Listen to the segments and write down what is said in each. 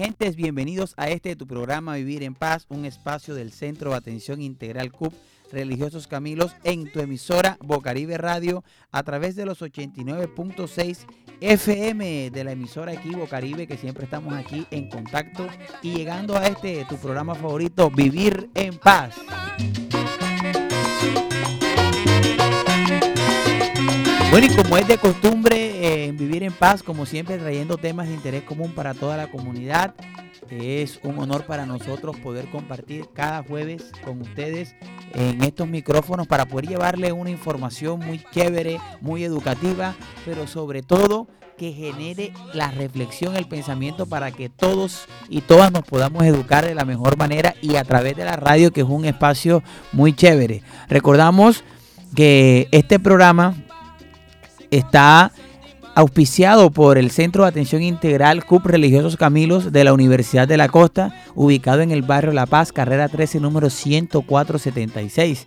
gentes, bienvenidos a este tu programa Vivir en Paz, un espacio del Centro de Atención Integral CUP Religiosos Camilos en tu emisora Bocaribe Radio a través de los 89.6 FM de la emisora aquí Bocaribe que siempre estamos aquí en contacto y llegando a este tu programa favorito Vivir en Paz. Bueno, y como es de costumbre eh, en Vivir en Paz, como siempre trayendo temas de interés común para toda la comunidad, es un honor para nosotros poder compartir cada jueves con ustedes en estos micrófonos para poder llevarle una información muy chévere, muy educativa, pero sobre todo que genere la reflexión, el pensamiento para que todos y todas nos podamos educar de la mejor manera y a través de la radio, que es un espacio muy chévere. Recordamos que este programa está auspiciado por el Centro de Atención Integral CUP Religiosos Camilos de la Universidad de la Costa, ubicado en el barrio La Paz, carrera 13, número 10476.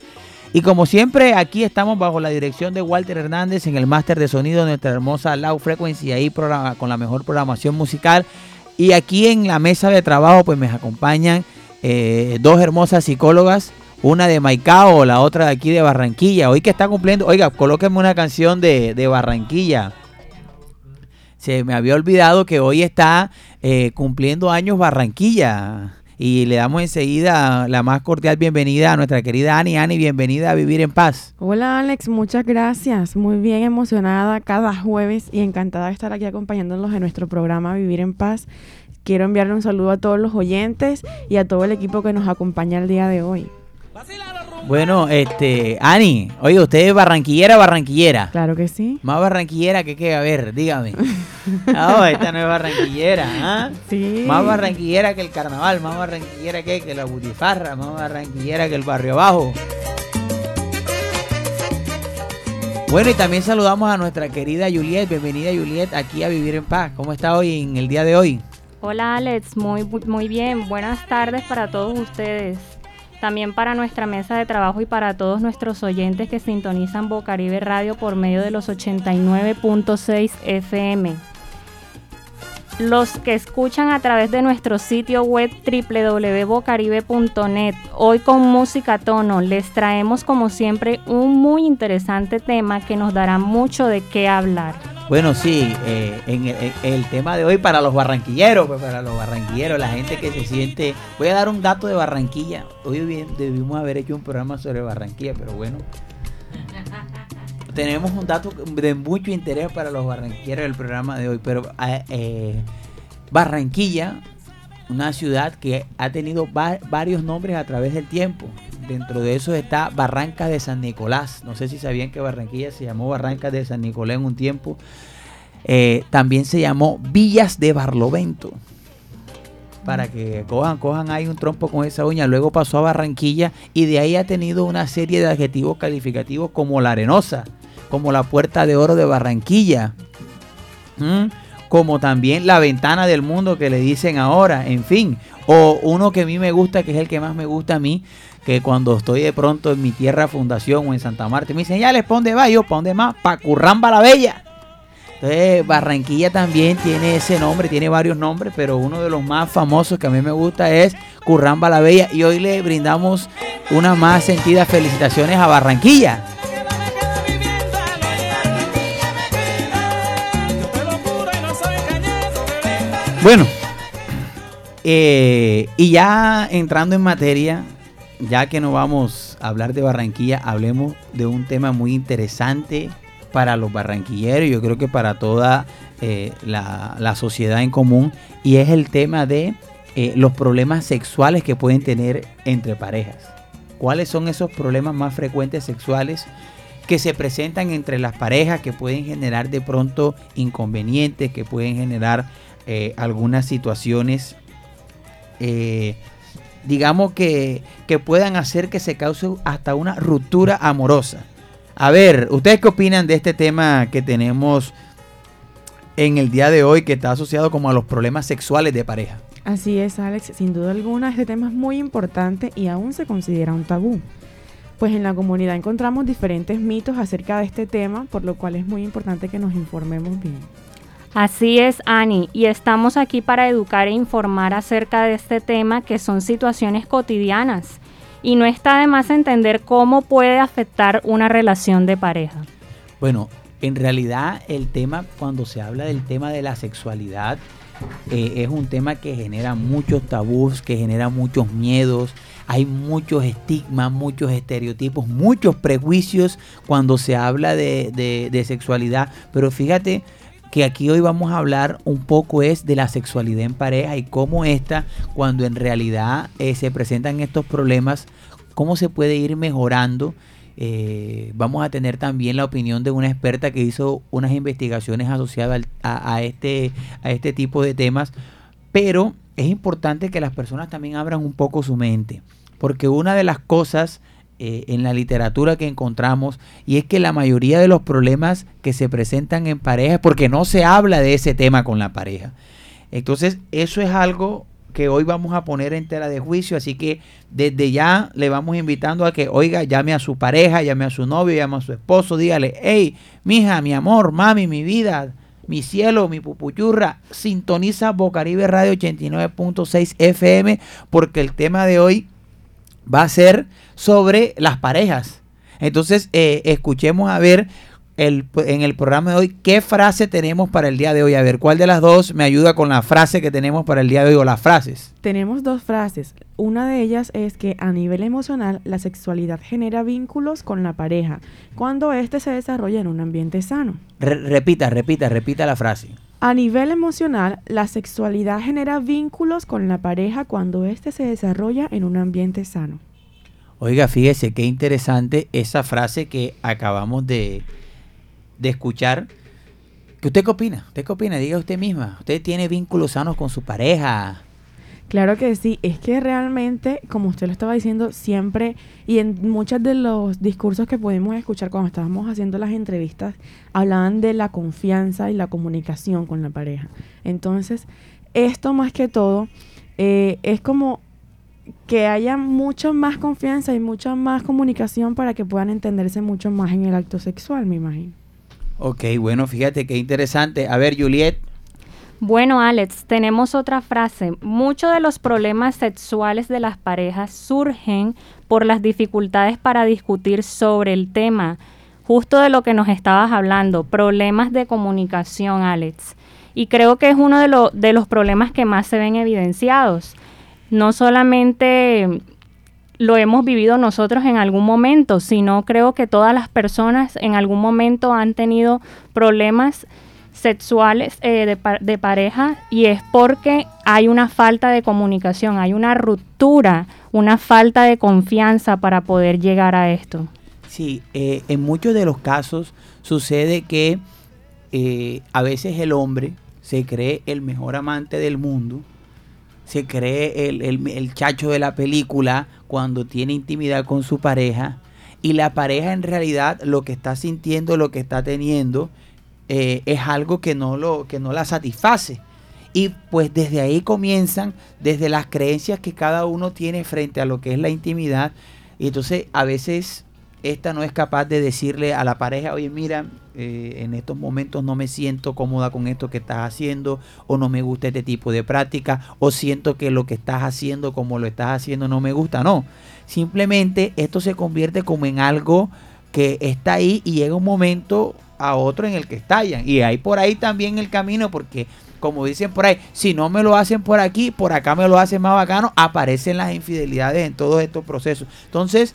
Y como siempre, aquí estamos bajo la dirección de Walter Hernández en el máster de sonido de nuestra hermosa Low Frequency, ahí con la mejor programación musical. Y aquí en la mesa de trabajo, pues me acompañan eh, dos hermosas psicólogas, una de Maicao, la otra de aquí de Barranquilla. Hoy que está cumpliendo, oiga, colóquenme una canción de, de Barranquilla. Se me había olvidado que hoy está eh, cumpliendo años Barranquilla. Y le damos enseguida la más cordial bienvenida a nuestra querida Ani. Ani, bienvenida a Vivir en Paz. Hola Alex, muchas gracias. Muy bien emocionada cada jueves y encantada de estar aquí acompañándolos en nuestro programa Vivir en Paz. Quiero enviarle un saludo a todos los oyentes y a todo el equipo que nos acompaña el día de hoy. Bueno, este, Ani, oye, ¿usted es barranquillera barranquillera? Claro que sí. Más barranquillera que qué, a ver, dígame. No, esta no es barranquillera, ¿ah? Sí. Más barranquillera que el carnaval, más barranquillera que, que la butifarra, más barranquillera que el barrio abajo. Bueno, y también saludamos a nuestra querida Juliet. Bienvenida Juliet aquí a Vivir en Paz. ¿Cómo está hoy en el día de hoy? Hola Alex, muy, muy bien. Buenas tardes para todos ustedes también para nuestra mesa de trabajo y para todos nuestros oyentes que sintonizan Bocaribe Radio por medio de los 89.6 FM. Los que escuchan a través de nuestro sitio web www.bocaribe.net, hoy con música tono, les traemos como siempre un muy interesante tema que nos dará mucho de qué hablar. Bueno, sí, eh, en, el, tema de hoy para los barranquilleros, pues para los barranquilleros, la gente que se siente... Voy a dar un dato de Barranquilla. Hoy debimos haber hecho un programa sobre Barranquilla, pero bueno. Tenemos un dato de mucho interés para los barranquilleros del programa de hoy, pero eh, eh, Barranquilla, una ciudad que ha tenido varios nombres a través del tiempo. Dentro de eso está Barranca de San Nicolás. No sé si sabían que Barranquilla se llamó Barranca de San Nicolás en un tiempo. Eh, también se llamó Villas de Barlovento. Para que cojan, cojan ahí un trompo con esa uña. Luego pasó a Barranquilla y de ahí ha tenido una serie de adjetivos calificativos como la arenosa, como la puerta de oro de Barranquilla, como también la ventana del mundo que le dicen ahora, en fin. O uno que a mí me gusta, que es el que más me gusta a mí, que cuando estoy de pronto en mi tierra fundación o en Santa Marta, me dicen, ya les pone va, yo, ¿para dónde más? Pa' Curramba la Bella. Entonces, Barranquilla también tiene ese nombre, tiene varios nombres, pero uno de los más famosos que a mí me gusta es Curramba la Bella. Y hoy le brindamos unas más sentidas felicitaciones a Barranquilla. Bueno, eh, y ya entrando en materia, ya que no vamos a hablar de Barranquilla, hablemos de un tema muy interesante para los barranquilleros, yo creo que para toda eh, la, sociedad en común, y es el tema de eh, los problemas sexuales que pueden tener entre parejas. ¿Cuáles son esos problemas más frecuentes sexuales que se presentan entre las parejas que pueden generar de pronto inconvenientes, que pueden generar eh, algunas situaciones digamos que, puedan hacer que se cause hasta una ruptura amorosa. A ver, ¿ustedes qué opinan de este tema que tenemos en el día de hoy que está asociado como a los problemas sexuales de pareja? Así es, Alex. Sin duda alguna, este tema es muy importante y aún se considera un tabú. Pues en la comunidad encontramos diferentes mitos acerca de este tema, por lo cual es muy importante que nos informemos bien. Así es, Ani, y estamos aquí para educar e informar acerca de este tema que son situaciones cotidianas. Y no está de más entender cómo puede afectar una relación de pareja. Bueno, en realidad el tema, cuando se habla del tema de la sexualidad, eh, es un tema que genera muchos tabús, que genera muchos miedos, hay muchos estigmas, muchos estereotipos, muchos prejuicios cuando se habla de, sexualidad. Pero fíjate que aquí hoy vamos a hablar un poco es de la sexualidad en pareja y cómo esta, cuando en realidad eh, se presentan estos problemas, cómo se puede ir mejorando. Eh, vamos a tener también la opinión de una experta que hizo unas investigaciones asociadas a, este, a este tipo de temas, pero es importante que las personas también abran un poco su mente, porque una de las cosas eh, en la literatura que encontramos y es que la mayoría de los problemas que se presentan en pareja porque no se habla de ese tema con la pareja. Entonces, eso es algo que hoy vamos a poner en tela de juicio, así que desde ya le vamos invitando a que, oiga, llame a su pareja, llame a su novio, llame a su esposo, dígale, hey, mija, mi amor, mami, mi vida, mi cielo, mi pupuchurra, sintoniza Bocaribe Radio 89.6 FM porque el tema de hoy va a ser sobre las parejas. Entonces, eh, escuchemos a ver el, en el programa de hoy qué frase tenemos para el día de hoy. A ver, ¿cuál de las dos me ayuda con la frase que tenemos para el día de hoy o las frases? Tenemos dos frases. Una de ellas es que a nivel emocional la sexualidad genera vínculos con la pareja cuando éste se desarrolla en un ambiente sano. repita, repita, repita la frase. A nivel emocional, la sexualidad genera vínculos con la pareja cuando éste se desarrolla en un ambiente sano. Oiga, fíjese qué interesante esa frase que acabamos de, de escuchar. ¿Qué usted qué opina? ¿Usted qué opina? Diga usted misma. ¿Usted tiene vínculos sanos con su pareja? Claro que sí, es que realmente, como usted lo estaba diciendo, siempre y en muchos de los discursos que pudimos escuchar cuando estábamos haciendo las entrevistas, hablaban de la confianza y la comunicación con la pareja. Entonces, esto más que todo eh, es como que haya mucha más confianza y mucha más comunicación para que puedan entenderse mucho más en el acto sexual, me imagino. Ok, bueno, fíjate qué interesante. A ver, Juliet. Bueno, Alex, tenemos otra frase. Muchos de los problemas sexuales de las parejas surgen por las dificultades para discutir sobre el tema, justo de lo que nos estabas hablando, problemas de comunicación, Alex. Y creo que es uno de, de los problemas que más se ven evidenciados. No solamente lo hemos vivido nosotros en algún momento, sino creo que todas las personas en algún momento han tenido problemas sexuales eh, de, pareja y es porque hay una falta de comunicación, hay una ruptura, una falta de confianza para poder llegar a esto. Sí, eh, en muchos de los casos sucede que eh, a veces el hombre se cree el mejor amante del mundo se cree el, chacho de la película cuando tiene intimidad con su pareja y la pareja en realidad lo que está sintiendo, lo que está teniendo, eh, es algo que no, lo, que no la satisface. Y pues desde ahí comienzan, desde las creencias que cada uno tiene frente a lo que es la intimidad. Y entonces a veces esta no es capaz de decirle a la pareja, oye, mira, eh, en estos momentos no me siento cómoda con esto que estás haciendo, o no me gusta este tipo de práctica, o siento que lo que estás haciendo como lo estás haciendo no me gusta. No, simplemente esto se convierte como en algo que está ahí y llega un momento a otro en el que estallan. Y hay por ahí también el camino, porque como dicen por ahí, si no me lo hacen por aquí, por acá me lo hacen más bacano, aparecen las infidelidades en todos estos procesos. Entonces,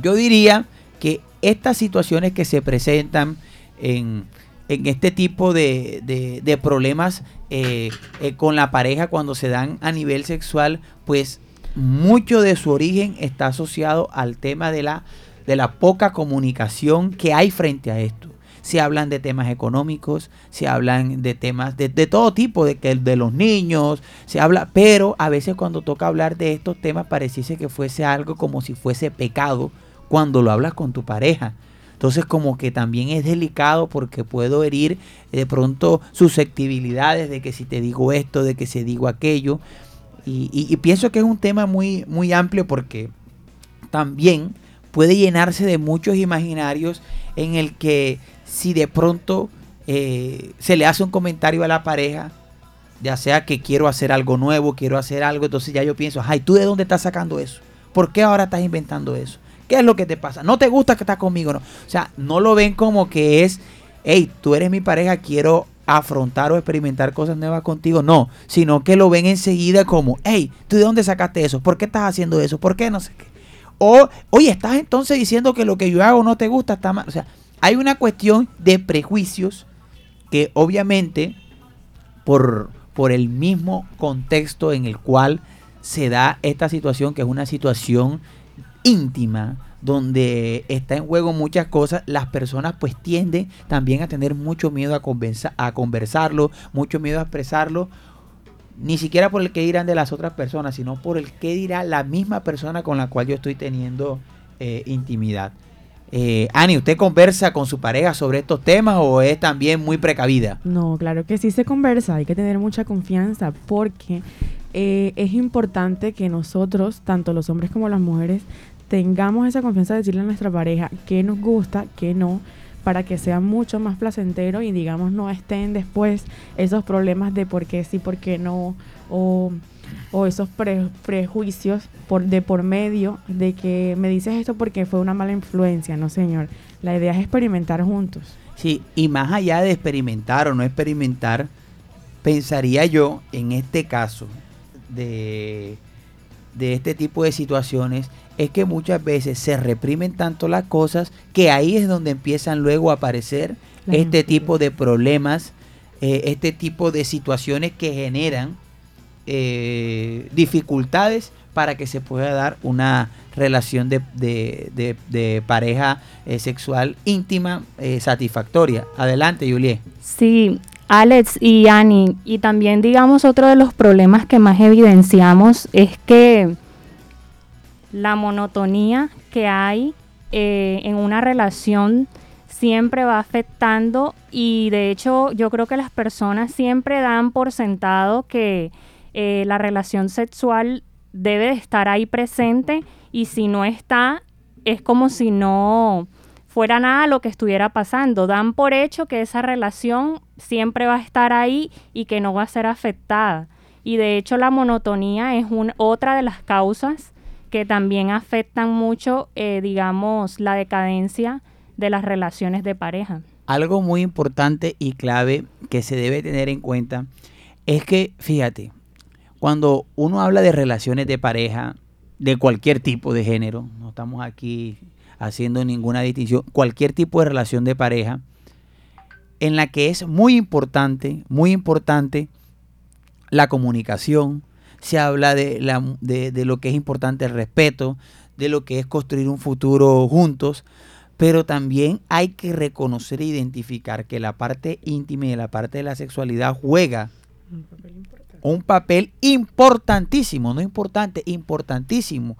yo diría que estas situaciones que se presentan en, este tipo de, problemas eh, eh, con la pareja cuando se dan a nivel sexual, pues mucho de su origen está asociado al tema de la, de la poca comunicación que hay frente a esto. Se hablan de temas económicos, se hablan de temas de, todo tipo, de, que, de los niños, se habla, pero a veces cuando toca hablar de estos temas pareciese que fuese algo como si fuese pecado cuando lo hablas con tu pareja. Entonces como que también es delicado porque puedo herir de pronto susceptibilidades de que si te digo esto, de que si digo aquello. Y, pienso que es un tema muy, muy amplio porque también puede llenarse de muchos imaginarios en el que si de pronto eh, se le hace un comentario a la pareja, ya sea que quiero hacer algo nuevo, quiero hacer algo, entonces ya yo pienso, ay, ¿tú de dónde estás sacando eso? ¿Por qué ahora estás inventando eso? ¿Qué es lo que te pasa? ¿No te gusta que estás conmigo? No. O sea, no lo ven como que es, hey, tú eres mi pareja, quiero afrontar o experimentar cosas nuevas contigo. No, sino que lo ven enseguida como, hey, ¿tú de dónde sacaste eso? ¿Por qué estás haciendo eso? ¿Por qué no sé qué? O, oye, estás entonces diciendo que lo que yo hago no te gusta, está mal. O sea, hay una cuestión de prejuicios que obviamente por, por el mismo contexto en el cual se da esta situación, que es una situación íntima, donde está en juego muchas cosas, las personas pues tienden también a tener mucho miedo a, a conversarlo, mucho miedo a expresarlo, ni siquiera por el que dirán de las otras personas, sino por el que dirá la misma persona con la cual yo estoy teniendo eh, intimidad. Eh, Ani, ¿usted conversa con su pareja sobre estos temas o es también muy precavida? No, claro que sí se conversa, hay que tener mucha confianza porque eh, es importante que nosotros, tanto los hombres como las mujeres, tengamos esa confianza de decirle a nuestra pareja qué nos gusta, qué no, para que sea mucho más placentero y digamos no estén después esos problemas de por qué sí, por qué no, o o esos prejuicios por, de por medio de que me dices esto porque fue una mala influencia, no señor. La idea es experimentar juntos. Sí, y más allá de experimentar o no experimentar, pensaría yo en este caso de, de este tipo de situaciones, es que muchas veces se reprimen tanto las cosas que ahí es donde empiezan luego a aparecer este tipo de problemas, eh, este tipo de situaciones que generan eh, dificultades para que se pueda dar una relación de, pareja eh, sexual íntima eh, satisfactoria. Adelante, Juliet. Sí, Alex y Ani, y también digamos otro de los problemas que más evidenciamos es que la monotonía que hay en una relación siempre va afectando y de hecho yo creo que las personas siempre dan por sentado que eh, la relación sexual debe de estar ahí presente y si no está, es como si no fuera nada lo que estuviera pasando. Dan por hecho que esa relación siempre va a estar ahí y que no va a ser afectada. Y de hecho la monotonía es otra de las causas que también afectan mucho, eh, digamos, la decadencia de las relaciones de pareja. Algo muy importante y clave que se debe tener en cuenta es que, fíjate, cuando uno habla de relaciones de pareja, de cualquier tipo de género, no estamos aquí haciendo ninguna distinción, cualquier tipo de relación de pareja, en la que es muy importante, muy importante la comunicación, se habla de, lo que es importante el respeto, de lo que es construir un futuro juntos, pero también hay que reconocer e identificar que la parte íntima y la parte de la sexualidad juega un papel importante un papel importantísimo, no importante, importantísimo,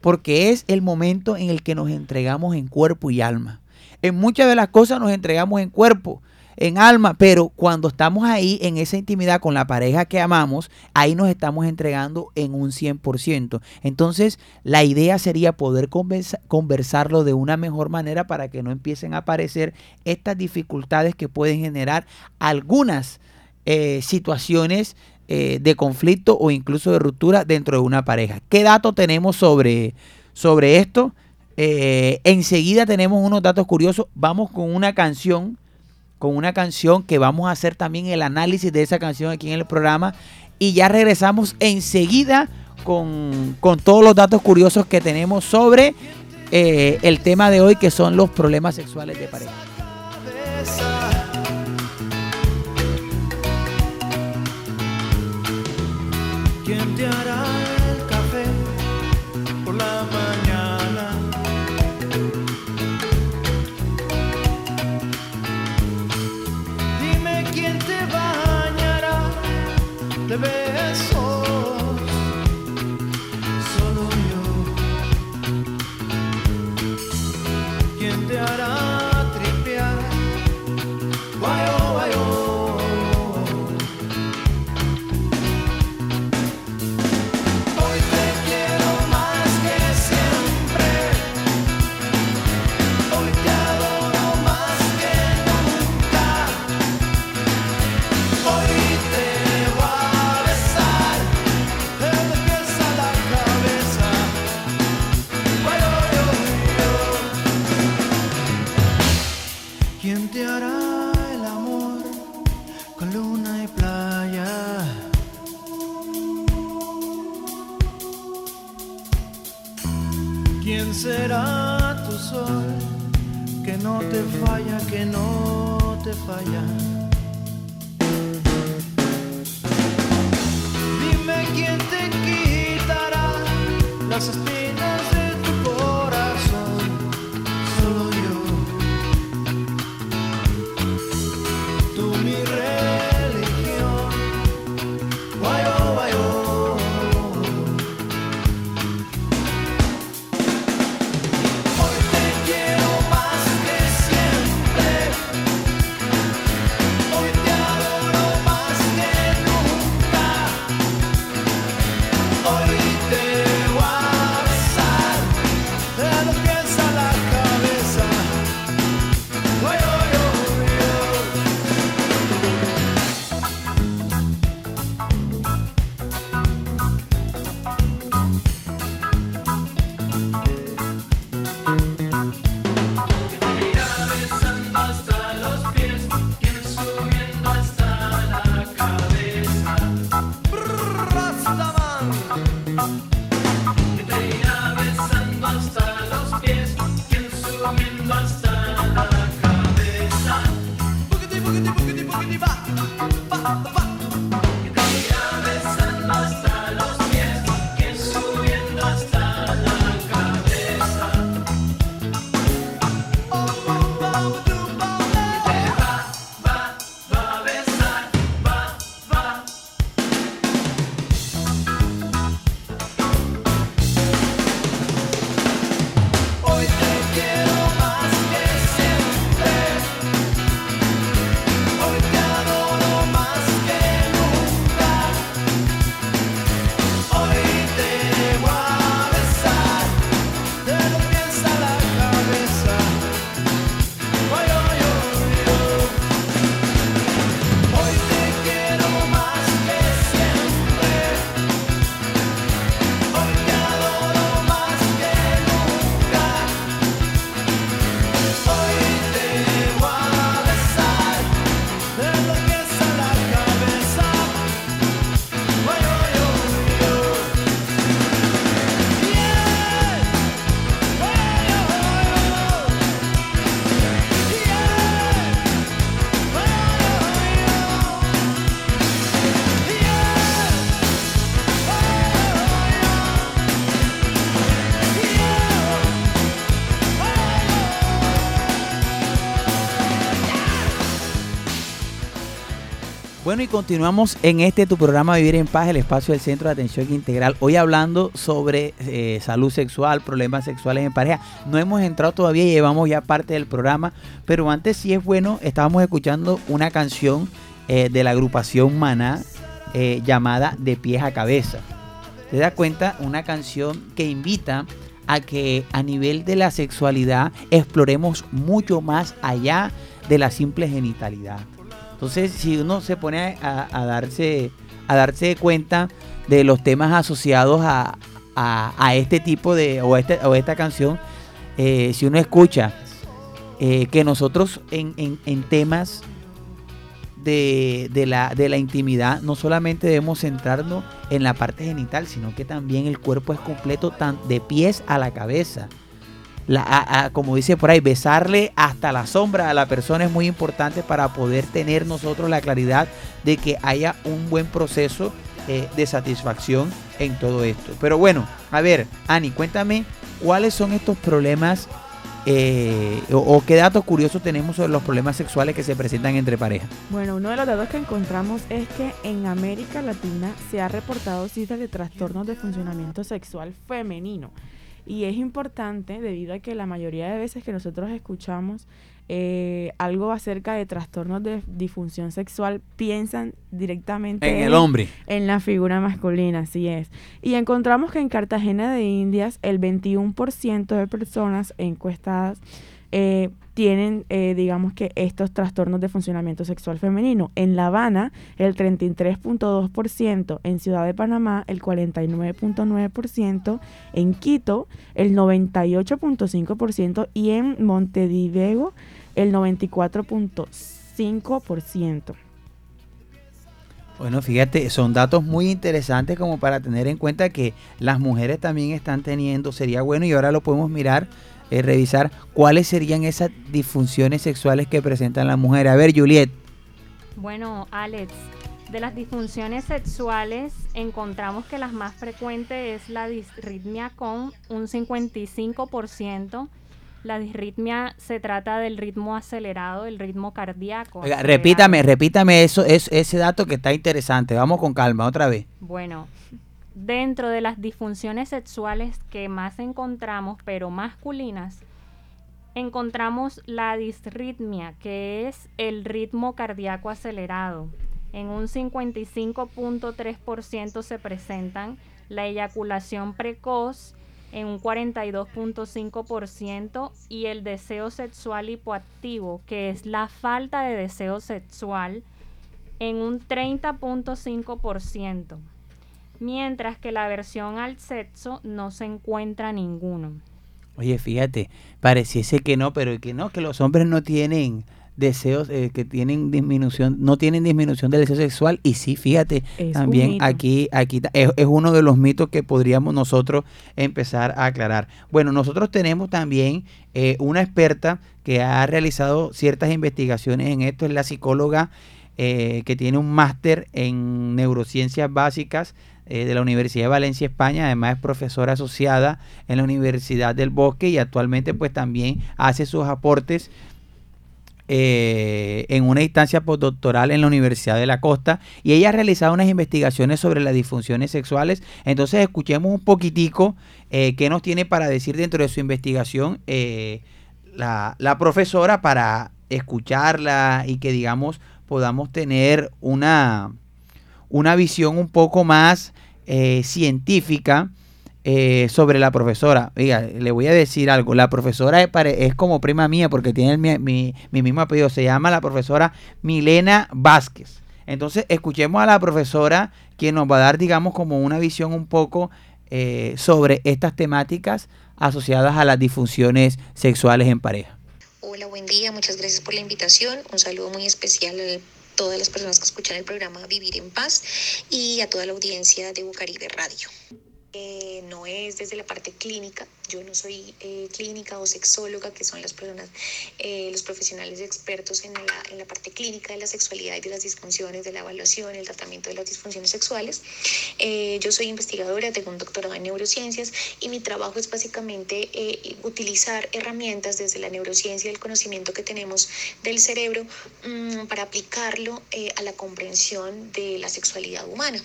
porque es el momento en el que nos entregamos en cuerpo y alma. En muchas de las cosas nos entregamos en cuerpo, en alma, pero cuando estamos ahí en esa intimidad con la pareja que amamos, ahí nos estamos entregando en un 100%. Entonces, la idea sería poder conversarlo de una mejor manera para que no empiecen a aparecer estas dificultades que pueden generar algunas eh, situaciones eh, de conflicto o incluso de ruptura dentro de una pareja. ¿Qué datos tenemos sobre, sobre esto? Eh, enseguida tenemos unos datos curiosos. Vamos con una canción, con una canción que vamos a hacer también el análisis de esa canción aquí en el programa. Y ya regresamos enseguida con, todos los datos curiosos que tenemos sobre eh, el tema de hoy, que son los problemas sexuales de pareja. ¿Quién te hará el café por la mañana? Dime quién te bañará de Oh. the Y continuamos en este tu programa Vivir en Paz, el espacio del Centro de Atención Integral. Hoy hablando sobre eh, salud sexual, problemas sexuales en pareja. No hemos entrado todavía, llevamos ya parte del programa, pero antes sí es bueno, estábamos escuchando una canción eh, de la agrupación Maná eh, llamada De pies a cabeza. ¿Te das cuenta? Una canción que invita a que a nivel de la sexualidad exploremos mucho más allá de la simple genitalidad. Entonces, si uno se pone a, a darse a darse cuenta de los temas asociados a, a- a este tipo de o, este, o esta canción, eh, si uno escucha eh, que nosotros en, en- en temas de, de la, de la intimidad no solamente debemos centrarnos en la parte genital, sino que también el cuerpo es completo tan de pies a la cabeza. La- a- como dice por ahí, besarle hasta la sombra a la persona es muy importante para poder tener nosotros la claridad de que haya un buen proceso eh, de satisfacción en todo esto. Pero bueno, a ver, Ani, cuéntame cuáles son estos problemas eh, o, o qué datos curiosos tenemos sobre los problemas sexuales que se presentan entre parejas. Bueno, uno de los datos que encontramos es que en América Latina se ha reportado cifras de trastornos de funcionamiento sexual femenino. Y es importante debido a que la mayoría de veces que nosotros escuchamos eh, algo acerca de trastornos de disfunción sexual, piensan directamente hombre. en la figura masculina, así es. Y encontramos que en Cartagena de Indias el 21% de personas encuestadas eh, tienen, eh, digamos que, estos trastornos de funcionamiento sexual femenino. En La Habana, el 33.2%, en Ciudad de Panamá, el 49.9%, en Quito, el 98.5% y en Montevideo, el 94.5%. Bueno, fíjate, son datos muy interesantes como para tener en cuenta que las mujeres también están teniendo, sería bueno y ahora lo podemos mirar, eh, revisar cuáles serían esas disfunciones sexuales que presentan las mujeres. A ver, Juliet. Bueno, Alex, de las disfunciones sexuales encontramos que las más frecuentes es la disritmia con un 55%. La disritmia se trata del ritmo acelerado, el ritmo cardíaco. Oiga, repítame, repítame eso, es, ese dato que está interesante. Vamos con calma, otra vez. Bueno, dentro de las disfunciones sexuales que más encontramos, pero masculinas, encontramos la disritmia, que es el ritmo cardíaco acelerado. En un 55.3% se presentan la eyaculación precoz en un 42.5% y el deseo sexual hipoactivo, que es la falta de deseo sexual, en un 30.5%, mientras que la aversión al sexo no se encuentra ninguno. Oye, fíjate, pareciese que no, pero que no, que los hombres no tienen deseos, eh, que tienen disminución, no tienen disminución del deseo sexual. Y sí, fíjate, Es también aquí, aquí es, es uno de los mitos que podríamos nosotros empezar a aclarar. Bueno, nosotros tenemos también eh, una experta que ha realizado ciertas investigaciones en esto, es la psicóloga eh, que tiene un máster en neurociencias básicas eh, de la Universidad de Valencia, España. Además es profesora asociada en la Universidad del Bosque y actualmente pues también hace sus aportes eh, en una instancia postdoctoral en la Universidad de la Costa y ella ha realizado unas investigaciones sobre las disfunciones sexuales. Entonces escuchemos un poquitico eh, qué nos tiene para decir dentro de su investigación la, la profesora para escucharla y que digamos podamos tener una, una visión un poco más eh, científica eh, sobre la profesora. Oiga, le voy a decir algo. La profesora es, como prima mía porque tiene el mi, mi- mi mismo apellido. Se llama la profesora Milena Vázquez. Entonces, escuchemos a la profesora quien nos va a dar, digamos, como una visión un poco eh, sobre estas temáticas asociadas a las disfunciones sexuales en pareja. Hola, buen día, muchas gracias por la invitación. Un saludo muy especial a todas las personas que escuchan el programa Vivir en Paz y a toda la audiencia de Bucaribe Radio. Eh, no es desde la parte clínica, yo no soy eh, clínica o sexóloga, que son las personas, eh, los profesionales expertos en la, parte clínica de la sexualidad y de las disfunciones, de la evaluación, el tratamiento de las disfunciones sexuales. Eh, yo soy investigadora, tengo un doctorado en neurociencias y mi trabajo es básicamente utilizar herramientas desde la neurociencia y el conocimiento que tenemos del cerebro mm, para aplicarlo a la comprensión de la sexualidad humana.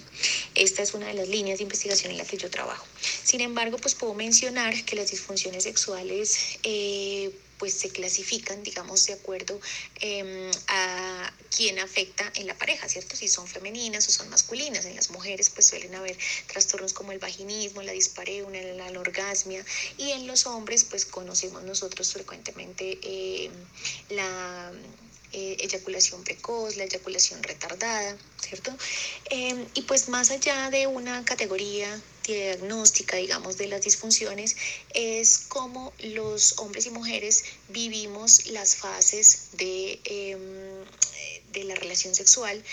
Esta es una de las líneas de investigación en la que yo trabajo. Sin embargo, pues puedo mencionar que las disfunciones sexuales eh, pues se clasifican, digamos, de acuerdo eh, a quién afecta en la pareja, ¿cierto? Si son femeninas o son masculinas. En las mujeres pues suelen haber trastornos como el vaginismo, la dispareunia, la anorgasmia y en los hombres pues conocemos nosotros frecuentemente eh, la eh, eyaculación precoz, la eyaculación retardada, ¿cierto? Eh, y pues más allá de una categoría diagnóstica, digamos, de las disfunciones, es cómo los hombres y mujeres vivimos las fases de, eh, de la relación sexual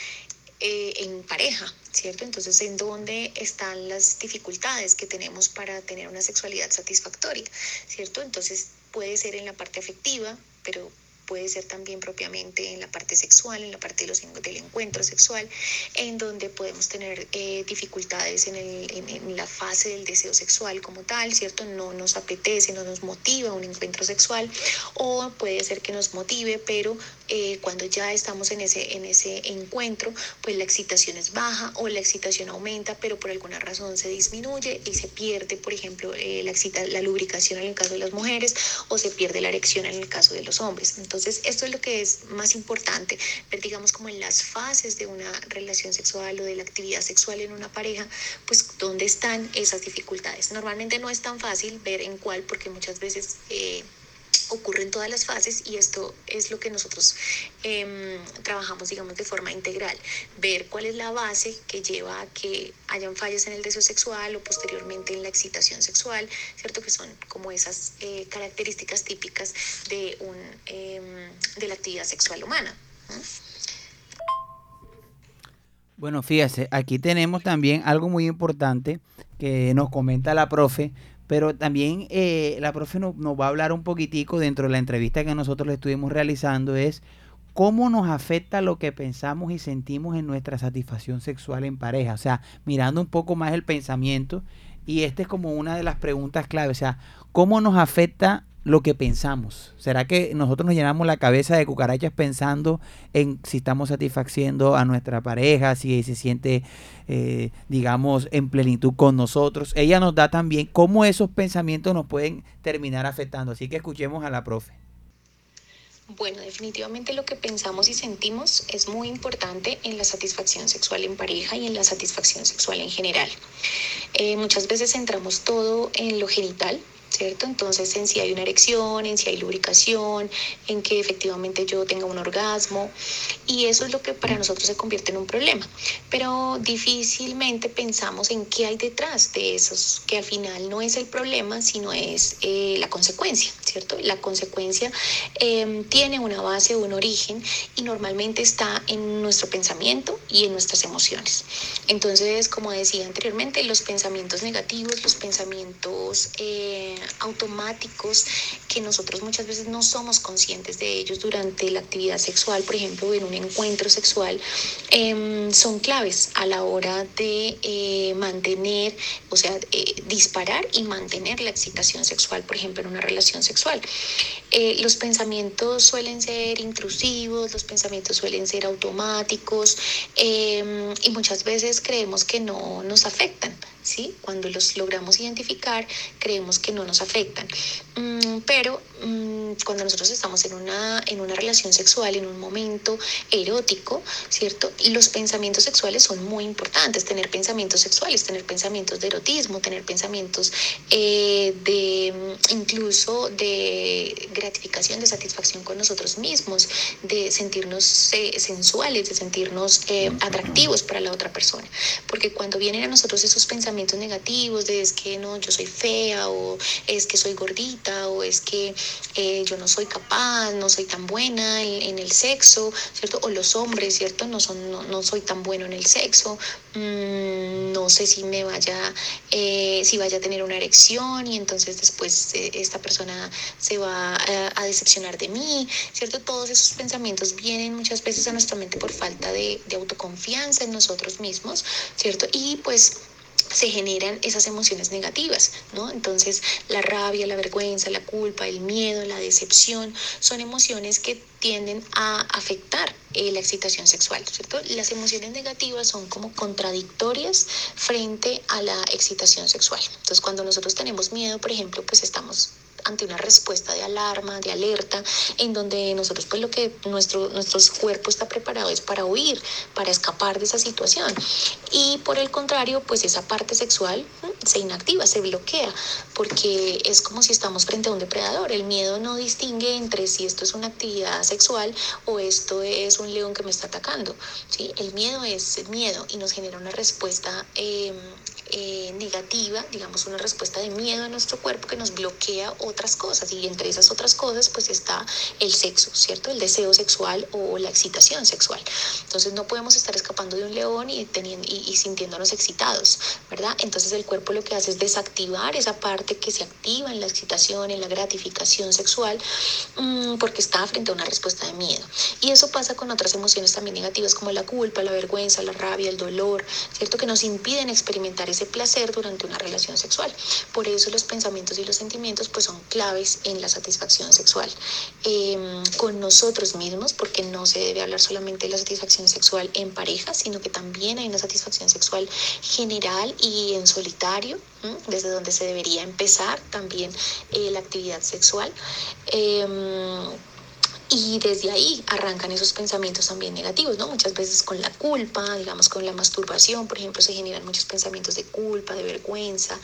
eh, en pareja, ¿cierto? Entonces, ¿en dónde están las dificultades que tenemos para tener una sexualidad satisfactoria, ¿cierto? Entonces, puede ser en la parte afectiva, pero puede ser también propiamente en la parte sexual, en la parte del encuentro sexual, en donde podemos tener eh, dificultades en, en, la fase del deseo sexual como tal, ¿cierto? No nos apetece, no nos motiva un encuentro sexual, o puede ser que nos motive, pero eh, cuando ya estamos en ese, en ese encuentro, pues la excitación es baja o la excitación aumenta, pero por alguna razón se disminuye y se pierde, por ejemplo, eh, la, excita, la lubricación en el caso de las mujeres o se pierde la erección en el caso de los hombres. Entonces, esto es lo que es más importante, ver, digamos, como en las fases de una relación sexual o de la actividad sexual en una pareja, pues dónde están esas dificultades. Normalmente no es tan fácil ver en cuál, porque muchas veces... Eh, ocurre en todas las fases y esto es lo que nosotros eh, trabajamos, digamos, de forma integral. Ver cuál es la base que lleva a que hayan fallas en el deseo sexual o posteriormente en la excitación sexual, ¿cierto? Que son como esas eh, características típicas de, un, eh, de la actividad sexual humana. ¿no? Bueno, fíjese, aquí tenemos también algo muy importante que nos comenta la profe, pero también eh, la profe no- nos va a hablar un poquitico dentro de la entrevista que nosotros le estuvimos realizando, es cómo nos afecta lo que pensamos y sentimos en nuestra satisfacción sexual en pareja. O sea, mirando un poco más el pensamiento, y esta es como una de las preguntas clave, o sea, ¿cómo nos afecta lo que pensamos? ¿Será que nosotros nos llenamos la cabeza de cucarachas pensando en si estamos satisfaciendo a nuestra pareja, si se siente, eh, digamos, en plenitud con nosotros? Ella nos da también cómo esos pensamientos nos pueden terminar afectando. Así que escuchemos a la profe. Bueno, definitivamente lo que pensamos y sentimos es muy importante en la satisfacción sexual en pareja y en la satisfacción sexual en general. Eh, muchas veces centramos todo en lo genital, ¿cierto? Entonces, en si hay una erección, en si hay lubricación, en que efectivamente yo tenga un orgasmo, y eso es lo que para nosotros se convierte en un problema. Pero difícilmente pensamos en qué hay detrás de esos, que al final no es el problema, sino es eh, la consecuencia, ¿cierto? La consecuencia eh, tiene una base, un origen, y normalmente está en nuestro pensamiento y en nuestras emociones. Entonces, como decía anteriormente, los pensamientos negativos, los pensamientos eh, automáticos, que nosotros muchas veces no somos conscientes de ellos durante la actividad sexual, por ejemplo, en un encuentro sexual, em, son claves a la hora de eh, mantener, o sea, eh, disparar y mantener la excitación sexual, por ejemplo, en una relación sexual. Eh, los pensamientos suelen ser intrusivos, los pensamientos suelen ser automáticos eh, y muchas veces creemos que no nos afectan. ¿Sí? Cuando los logramos identificar, creemos que no nos afectan. Mm, pero mm, cuando nosotros estamos en una, en una relación sexual, en un momento erótico, ¿cierto? Los pensamientos sexuales son muy importantes. Tener pensamientos sexuales, tener pensamientos de erotismo, tener pensamientos eh, de mm, incluso de gratificación, de satisfacción con nosotros mismos, de sentirnos eh, sensuales, de sentirnos eh, atractivos para la otra persona. Porque cuando vienen a nosotros esos pensamientos negativos de es que no, yo soy fea o es que soy gordita o es que eh, yo no soy capaz, no soy tan buena en, el sexo, ¿cierto? O los hombres, ¿cierto? No, son, no, no soy tan bueno en el sexo, mm, no sé si me vaya, eh, si vaya a tener una erección y entonces después eh, esta persona se va a, a decepcionar de mí, ¿cierto? Todos esos pensamientos vienen muchas veces a nuestra mente por falta de, de autoconfianza en nosotros mismos, ¿cierto? Y pues se generan esas emociones negativas, ¿no? Entonces, la rabia, la vergüenza, la culpa, el miedo, la decepción, son emociones que tienden a afectar eh, la excitación sexual, ¿cierto? Las emociones negativas son como contradictorias frente a la excitación sexual. Entonces, cuando nosotros tenemos miedo, por ejemplo, pues estamos ante una respuesta de alarma, de alerta, en donde nosotros pues lo que nuestro, nuestro cuerpo está preparado es para huir, para escapar de esa situación. Y por el contrario, pues esa parte sexual mm, se inactiva, se bloquea, porque es como si estamos frente a un depredador. El miedo no distingue entre si esto es una actividad sexual o esto es un león que me está atacando. ¿sí? El miedo es miedo y nos genera una respuesta eh, eh, negativa, digamos una respuesta de miedo en nuestro cuerpo que nos bloquea otras cosas y entre esas otras cosas pues está el sexo, ¿cierto? El deseo sexual o la excitación sexual. Entonces no podemos estar escapando de un león y, teniendo, y, sintiéndonos excitados, ¿verdad? Entonces el cuerpo lo que hace es desactivar esa parte que se activa en la excitación, en la gratificación sexual, mmm, porque está frente a una respuesta de miedo. Y eso pasa con otras emociones también negativas como la culpa, la vergüenza, la rabia, el dolor, ¿cierto? Que nos impiden experimentar ese placer durante una relación sexual. Por eso los pensamientos y los sentimientos pues son claves en la satisfacción sexual eh, con nosotros mismos, porque no se debe hablar solamente de la satisfacción sexual en pareja, sino que también hay una satisfacción sexual general y en solitario, desde donde se debería empezar también eh, la actividad sexual. Y desde ahí arrancan esos pensamientos también negativos, ¿no? Muchas veces con la culpa, digamos con la masturbación, por ejemplo, se generan muchos pensamientos de culpa, de vergüenza,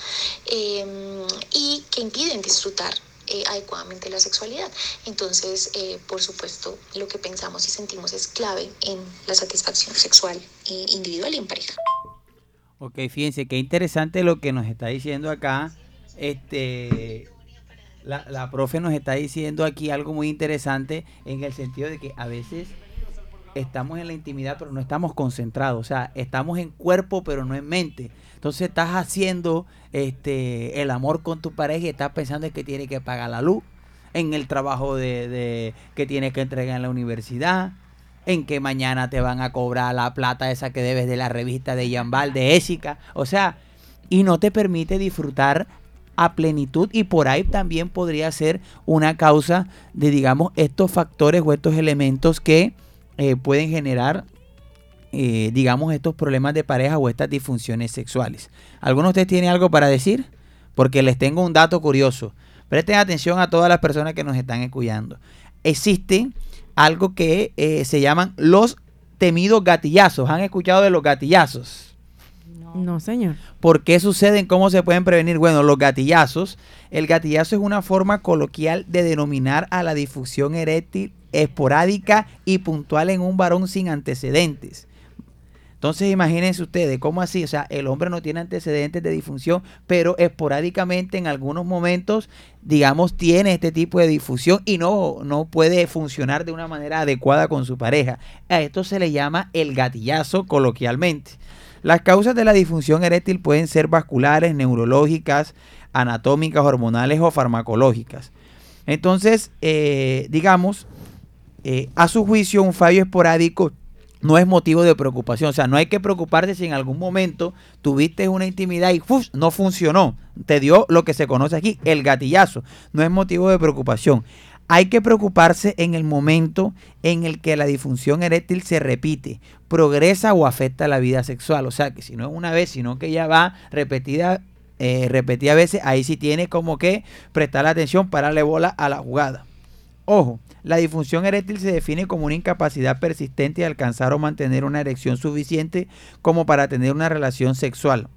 eh, y que impiden disfrutar eh, adecuadamente la sexualidad. Entonces, eh, por supuesto, lo que pensamos y sentimos es clave en la satisfacción sexual eh, individual y en pareja. Ok, fíjense, qué interesante lo que nos está diciendo acá. Este, la, la profe nos está diciendo aquí algo muy interesante en el sentido de que a veces estamos en la intimidad, pero no estamos concentrados. O sea, estamos en cuerpo, pero no en mente. Entonces estás haciendo este el amor con tu pareja y estás pensando en que tiene que pagar la luz, en el trabajo de, de- que tienes que entregar en la universidad, en que mañana te van a cobrar la plata esa que debes de la revista de Yambal, de Ésica. O sea, y no te permite disfrutar a plenitud y por ahí también podría ser una causa de, digamos, estos factores o estos elementos que eh, pueden generar, eh, digamos, estos problemas de pareja o estas disfunciones sexuales. ¿Alguno de ustedes tiene algo para decir? Porque les tengo un dato curioso. Presten atención a todas las personas que nos están escuchando. Existe algo que eh, se llaman los temidos gatillazos. ¿Han escuchado de los gatillazos? No, señor. ¿Por qué suceden? ¿Cómo se pueden prevenir? Bueno, los gatillazos. El gatillazo es una forma coloquial de denominar a la difusión eréctil esporádica y puntual en un varón sin antecedentes. Entonces imagínense ustedes, ¿cómo así? O sea, el hombre no tiene antecedentes de disfunción, pero esporádicamente en algunos momentos, digamos, tiene este tipo de difusión y no, no puede funcionar de una manera adecuada con su pareja. A esto se le llama el gatillazo coloquialmente. Las causas de la disfunción eréctil pueden ser vasculares, neurológicas, anatómicas, hormonales o farmacológicas. Entonces, eh, digamos, eh, a su juicio, un fallo esporádico no es motivo de preocupación. O sea, no hay que preocuparse si en algún momento tuviste una intimidad y no funcionó. Te dio lo que se conoce aquí, el gatillazo. No es motivo de preocupación. Hay que preocuparse en el momento en el que la disfunción eréctil se repite, progresa o afecta la vida sexual. O sea, que si no es una vez, sino que ya va repetida, eh, repetida veces, ahí sí tiene como que prestar la atención, pararle bola a la jugada. Ojo, la disfunción eréctil se define como una incapacidad persistente de alcanzar o mantener una erección suficiente como para tener una relación sexual.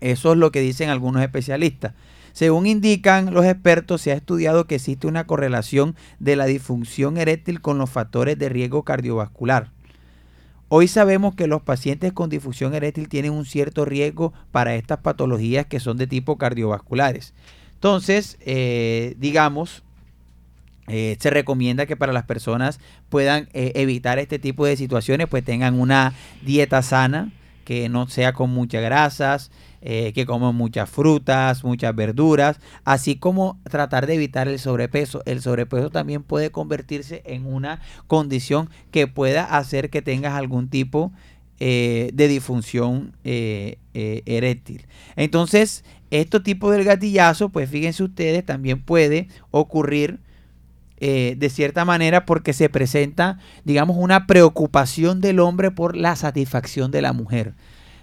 Eso es lo que dicen algunos especialistas. Según indican los expertos, se ha estudiado que existe una correlación de la disfunción eréctil con los factores de riesgo cardiovascular. Hoy sabemos que los pacientes con disfunción eréctil tienen un cierto riesgo para estas patologías que son de tipo cardiovasculares. Entonces, eh, digamos, eh, se recomienda que para las personas puedan eh, evitar este tipo de situaciones, pues tengan una dieta sana, que no sea con muchas grasas, eh, que coman muchas frutas, muchas verduras, así como tratar de evitar el sobrepeso. El sobrepeso también puede convertirse en una condición que pueda hacer que tengas algún tipo eh, de disfunción eh, eréctil. Entonces, este tipo del gatillazo, pues fíjense ustedes, también puede ocurrir de cierta manera porque se presenta, digamos, una preocupación del hombre por la satisfacción de la mujer.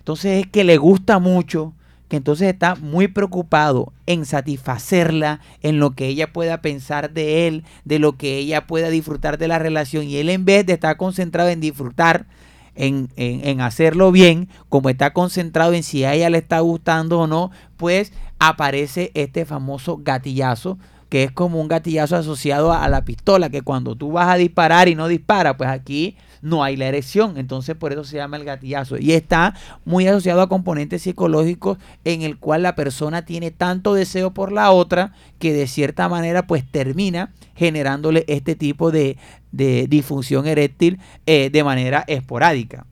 Entonces es que le gusta mucho, que entonces está muy preocupado en satisfacerla, en lo que ella pueda pensar de él, de lo que ella pueda disfrutar de la relación. Y él en vez de estar concentrado en disfrutar, en, en- en hacerlo bien, como está concentrado en si a ella le está gustando o no, pues aparece este famoso gatillazo que es como un gatillazo asociado a, la pistola, que cuando tú vas a disparar y no dispara, pues aquí no hay la erección, entonces por eso se llama el gatillazo. Y está muy asociado a componentes psicológicos en el cual la persona tiene tanto deseo por la otra que de cierta manera pues termina generándole este tipo de, de disfunción eréctil eh, de manera esporádica.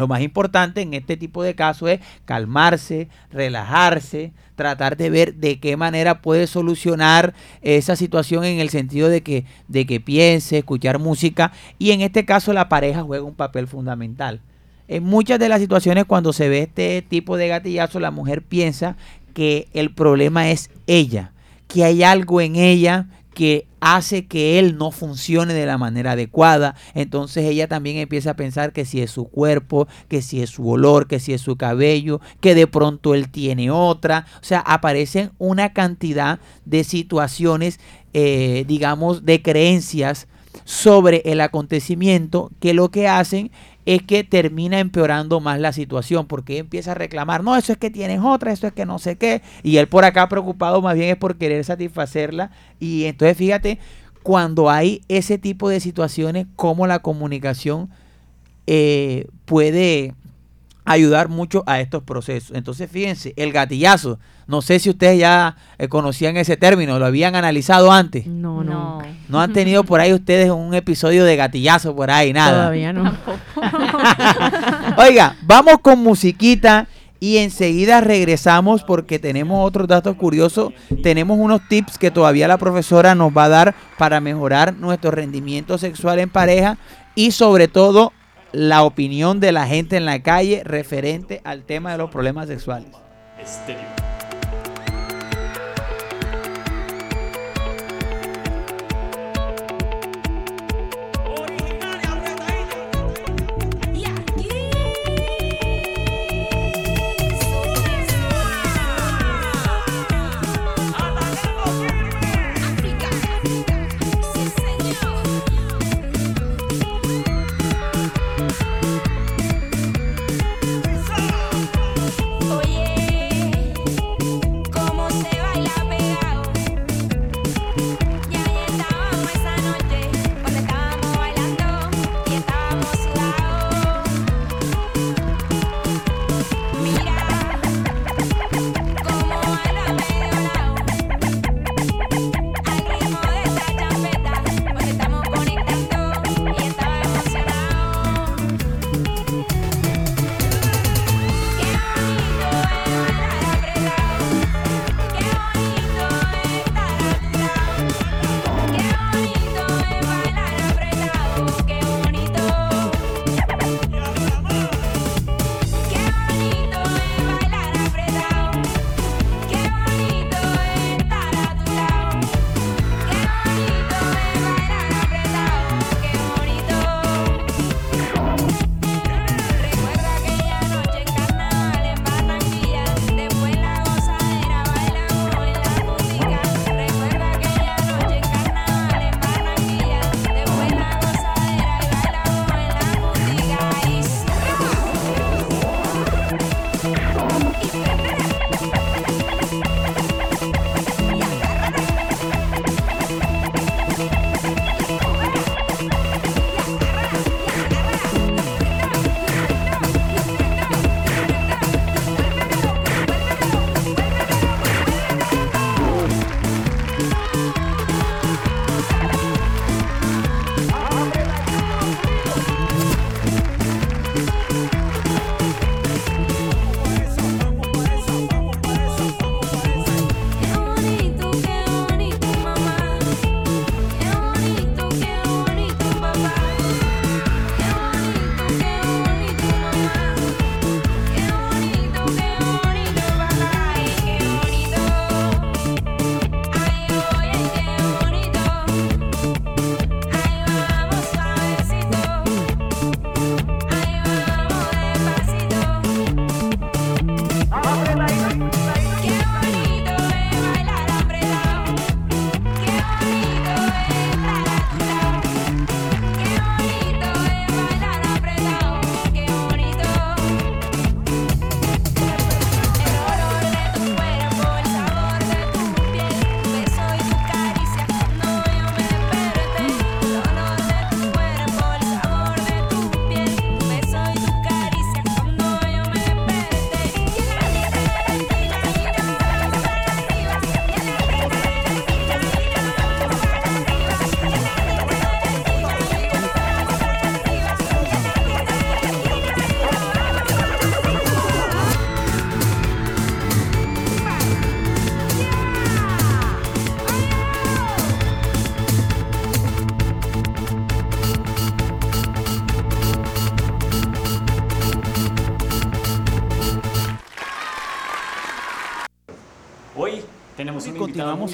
Lo más importante en este tipo de casos es calmarse, relajarse, tratar de ver de qué manera puede solucionar esa situación en el sentido de que, de que piense, escuchar música y en este caso la pareja juega un papel fundamental. En muchas de las situaciones cuando se ve este tipo de gatillazo la mujer piensa que el problema es ella, que hay algo en ella que hace que él no funcione de la manera adecuada. Entonces ella también empieza a pensar que si es su cuerpo, que si es su olor, que si es su cabello, que de pronto él tiene otra. O sea, aparecen una cantidad de situaciones, eh, digamos, de creencias sobre el acontecimiento que lo que hacen es que termina empeorando más la situación porque empieza a reclamar, no, eso es que tienes otra, eso es que no sé qué, y él por acá preocupado más bien es por querer satisfacerla y entonces fíjate, cuando hay ese tipo de situaciones, cómo la comunicación eh, puede ayudar mucho a estos procesos. Entonces, fíjense, el gatillazo, no sé si ustedes ya eh, conocían ese término, lo habían analizado antes. No, no. No han tenido por ahí ustedes un episodio de gatillazo por ahí, nada. Todavía no. Oiga, vamos con musiquita y enseguida regresamos porque tenemos otros datos curiosos. Tenemos unos tips que todavía la profesora nos va a dar para mejorar nuestro rendimiento sexual en pareja y sobre todo la opinión de la gente en la calle referente al tema de los problemas sexuales.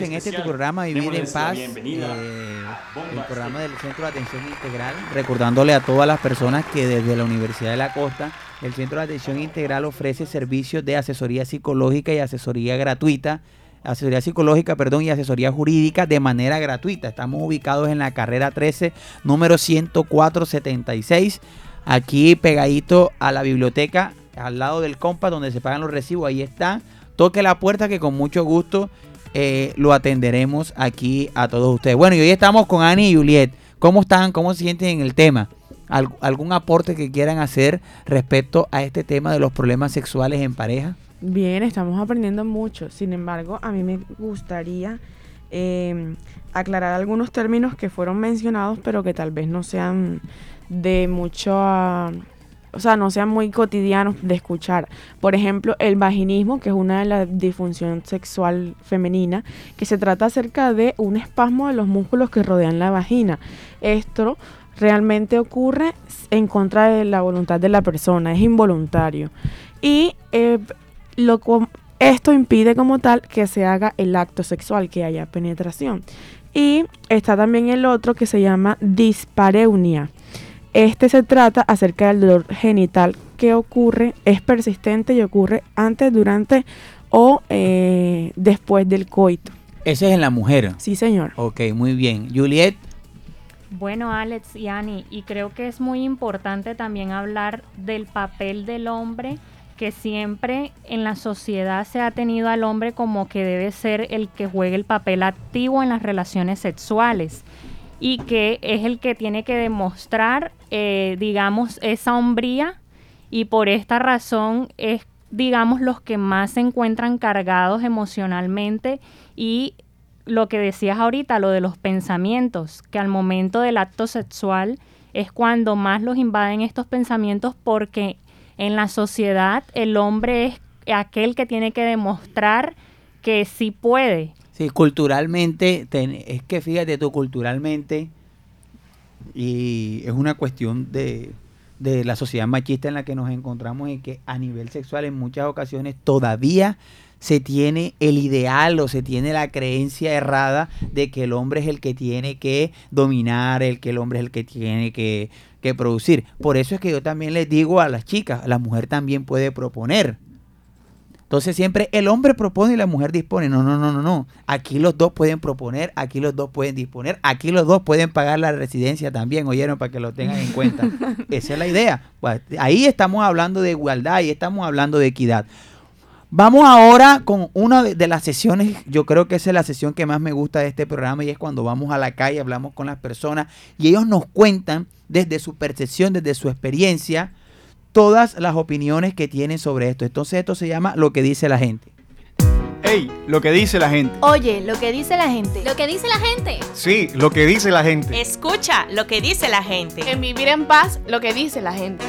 En este tu programa Vivir en Démosles Paz, eh, el programa del Centro de Atención Integral, recordándole a todas las personas que desde la Universidad de la Costa, el Centro de Atención Integral ofrece servicios de asesoría psicológica y asesoría gratuita, asesoría psicológica, perdón, y asesoría jurídica de manera gratuita. Estamos ubicados en la carrera 13, número 10476, aquí pegadito a la biblioteca, al lado del compa donde se pagan los recibos, ahí está. Toque la puerta que con mucho gusto eh, lo atenderemos aquí a todos ustedes. Bueno, y hoy estamos con Ani y Juliet. ¿Cómo están? ¿Cómo se sienten en el tema? Al- ¿Algún aporte que quieran hacer respecto a este tema de los problemas sexuales en pareja? Bien, estamos aprendiendo mucho. Sin embargo, a mí me gustaría eh, aclarar algunos términos que fueron mencionados, pero que tal vez no sean de mucho, o sea, no sean muy cotidianos de escuchar. Por ejemplo, el vaginismo, que es una de la disfunción sexual femenina, que se trata acerca de un espasmo de los músculos que rodean la vagina. Esto realmente ocurre en contra de la voluntad de la persona, es involuntario. Y eh, esto impide como tal que se haga el acto sexual, que haya penetración. Y está también el otro que se llama dispareunia. Este se trata acerca del dolor genital que ocurre, es persistente y ocurre antes, durante o eh, después del coito. Ese es en la mujer. Sí, señor. Ok, muy bien. Juliet, Bueno, Alex y Ani, y creo que es muy importante también hablar del papel del hombre, que siempre en la sociedad se ha tenido al hombre como que debe ser el que juegue el papel activo en las relaciones sexuales y que es el que tiene que demostrar, eh, digamos, esa hombría y por esta razón es, digamos, los que más se encuentran cargados emocionalmente y lo que decías ahorita, lo de los pensamientos, que al momento del acto sexual es cuando más los invaden estos pensamientos porque en la sociedad el hombre es aquel que tiene que demostrar que sí puede. Sí, culturalmente, es que fíjate tú, culturalmente, y es una cuestión de, de la sociedad machista en la que nos encontramos y que a nivel sexual en muchas ocasiones todavía se tiene el ideal o se tiene la creencia errada de que el hombre es el que tiene que dominar, el que el hombre es el que tiene que, que producir. Por eso es que yo también les digo a las chicas, la mujer también puede proponer. Entonces siempre el hombre propone y la mujer dispone. No, no, no, no, no. Aquí los dos pueden proponer, aquí los dos pueden disponer, aquí los dos pueden pagar la residencia también, oyeron, para que lo tengan en cuenta. Esa es la idea. Pues, ahí estamos hablando de igualdad y estamos hablando de equidad. Vamos ahora con una de, de las sesiones, yo creo que esa es la sesión que más me gusta de este programa y es cuando vamos a la calle, hablamos con las personas y ellos nos cuentan desde su percepción, desde su experiencia, todas las opiniones que tienen sobre esto. Entonces esto se llama lo que dice la gente. Ey, lo que dice la gente. Oye, lo que dice la gente. Lo que dice la gente. Sí, lo que dice la gente. Escucha lo que dice la gente. En vivir en paz, lo que dice la gente.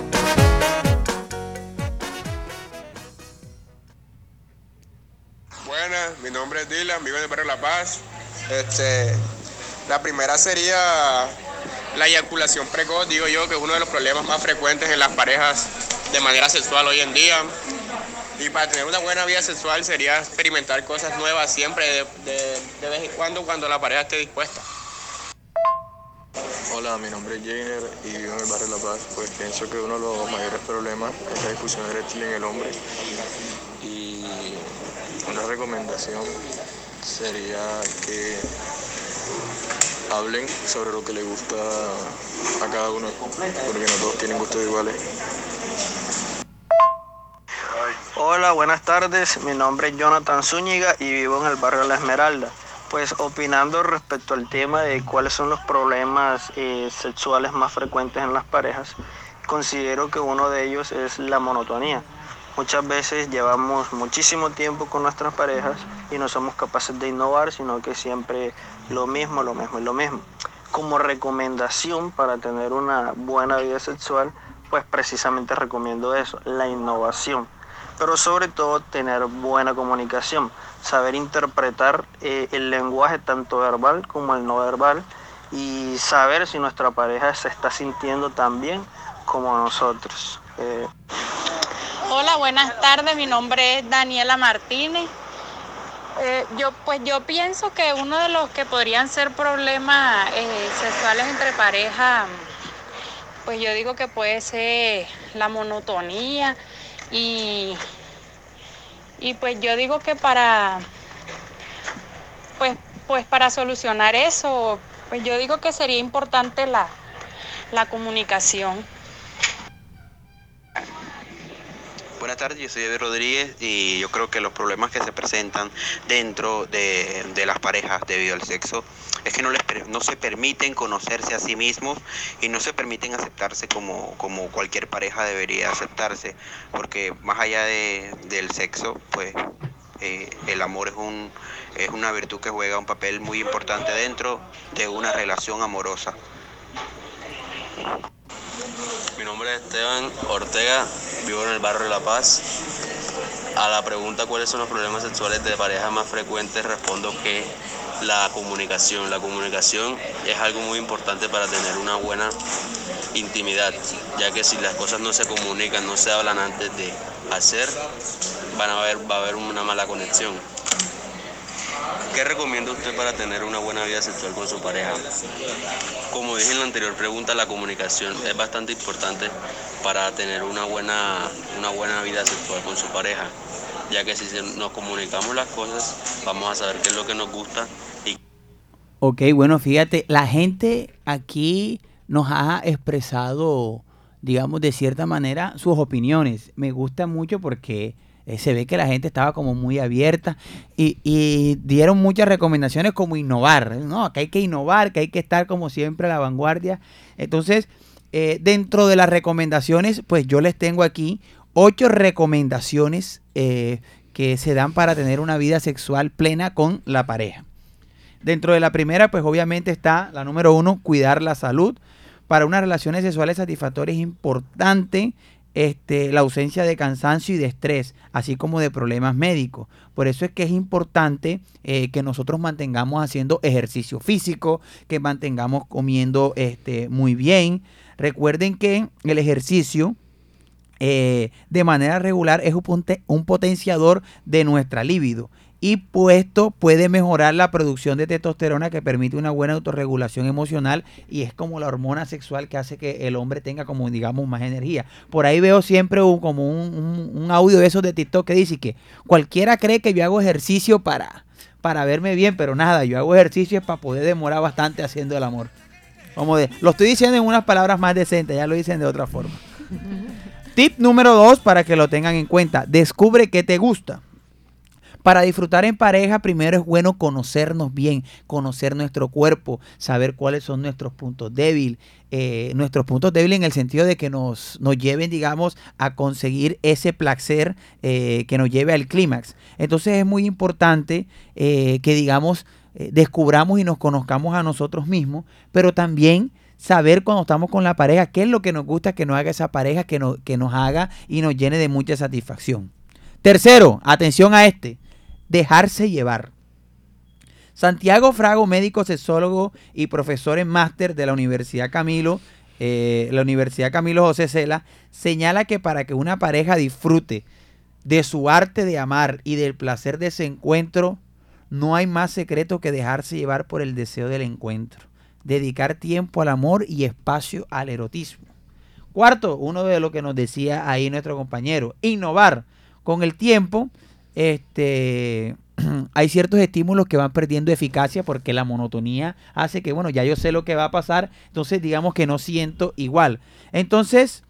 Buenas, mi nombre es Dylan, vivo en el barrio La Paz. Este, la primera sería la eyaculación precoz, digo yo, que es uno de los problemas más frecuentes en las parejas de manera sexual hoy en día. Y para tener una buena vida sexual sería experimentar cosas nuevas siempre, de, de- vez en cuando, cuando la pareja esté dispuesta. Hola, mi nombre es Jainer y vivo en el barrio La Paz. Pues pienso que uno de los mayores problemas es la disfunción eréctil en el hombre. Y una recomendación sería que hablen sobre lo que le gusta a cada uno, porque no todos tienen gustos iguales. Hola, buenas tardes. Mi nombre es Jonathan Zúñiga y vivo en el barrio La Esmeralda. Pues opinando respecto al tema de cuáles son los problemas eh, sexuales más frecuentes en las parejas, considero que uno de ellos es la monotonía. Muchas veces llevamos muchísimo tiempo con nuestras parejas y no somos capaces de innovar, sino que siempre lo mismo, lo mismo y lo mismo. Como recomendación para tener una buena vida sexual, pues precisamente recomiendo eso, la innovación pero sobre todo tener buena comunicación, saber interpretar eh, el lenguaje tanto verbal como el no verbal y saber si nuestra pareja se está sintiendo tan bien como nosotros. Eh, Hola, buenas tardes. Mi nombre es Daniela Martínez. Eh, yo, pues yo pienso que uno de los que podrían ser problemas eh, sexuales entre pareja, pues yo digo que puede ser la monotonía y, y pues yo digo que para, pues, pues para solucionar eso, pues yo digo que sería importante la, la comunicación. Buenas tardes, yo soy David Rodríguez y yo creo que los problemas que se presentan dentro de, de las parejas debido al sexo es que no, les, no se permiten conocerse a sí mismos y no se permiten aceptarse como, como cualquier pareja debería aceptarse, porque más allá de- del sexo, pues eh, el amor es, un, es una virtud que juega un papel muy importante dentro de una relación amorosa. Mi nombre es Esteban Ortega, vivo en el barrio de La Paz. A la pregunta cuáles son los problemas sexuales de pareja más frecuentes respondo que la comunicación. La comunicación es algo muy importante para tener una buena intimidad, ya que si las cosas no se comunican, no se hablan antes de hacer, van a haber, va a haber una mala conexión. ¿Qué recomienda usted para tener una buena vida sexual con su pareja? Como dije en la anterior pregunta, la comunicación es bastante importante para tener una buena, una buena vida sexual con su pareja, ya que si nos comunicamos las cosas, vamos a saber qué es lo que nos gusta y Ok, bueno, fíjate, la gente aquí nos ha expresado, digamos, de cierta manera sus opiniones. Me gusta mucho porque eh, se ve que la gente estaba como muy abierta y, dieron muchas recomendaciones como innovar, ¿no? Que hay que innovar, que hay que estar como siempre a la vanguardia. Entonces, eh, dentro de las recomendaciones, pues yo les tengo aquí ocho recomendaciones eh, que se dan para tener una vida sexual plena con la pareja. Dentro de la primera, pues obviamente está la número uno, cuidar la salud. Para unas relaciones sexuales satisfactorias es importante este, la ausencia de cansancio y de estrés, así como de problemas médicos. Por eso es que es importante eh, que nosotros mantengamos haciendo ejercicio físico, que mantengamos comiendo este, muy bien. Recuerden que el ejercicio eh, de manera regular es un, un potenciador de nuestra libido. Y puesto puede mejorar la producción de testosterona que permite una buena autorregulación emocional y es como la hormona sexual que hace que el hombre tenga como digamos más energía. Por ahí veo siempre un- como un, un- un audio de esos de TikTok que dice que cualquiera cree que yo hago ejercicio para, para verme bien, pero nada, yo hago ejercicio para poder demorar bastante haciendo el amor. Como de, lo estoy diciendo en unas palabras más decentes, ya lo dicen de otra forma. Tip número dos para que lo tengan en cuenta. Descubre qué te gusta. Para disfrutar en pareja, primero es bueno conocernos bien, conocer nuestro cuerpo, saber cuáles son nuestros puntos débiles. eh, nuestros puntos débiles en el sentido de que nos, nos lleven, digamos, a conseguir ese placer eh, que nos lleve al clímax. Entonces es muy importante eh, que, digamos, descubramos y nos conozcamos a nosotros mismos, pero también saber cuando estamos con la pareja qué es lo que nos gusta que nos haga esa pareja, que, no- que nos haga y nos llene de mucha satisfacción. Tercero, atención a este, dejarse llevar. Santiago Frago, médico sexólogo y profesor en máster de la Universidad Camilo, eh, la Universidad Camilo José Cela, señala que para que una pareja disfrute de su arte de amar y del placer de ese encuentro, no hay más secreto que dejarse llevar por el deseo del encuentro, dedicar tiempo al amor y espacio al erotismo. Cuarto, uno de lo que nos decía ahí nuestro compañero, innovar. Con el tiempo, este, hay ciertos estímulos que van perdiendo eficacia porque la monotonía hace que, bueno, ya yo sé lo que va a pasar, entonces digamos que no siento igual. Entonces,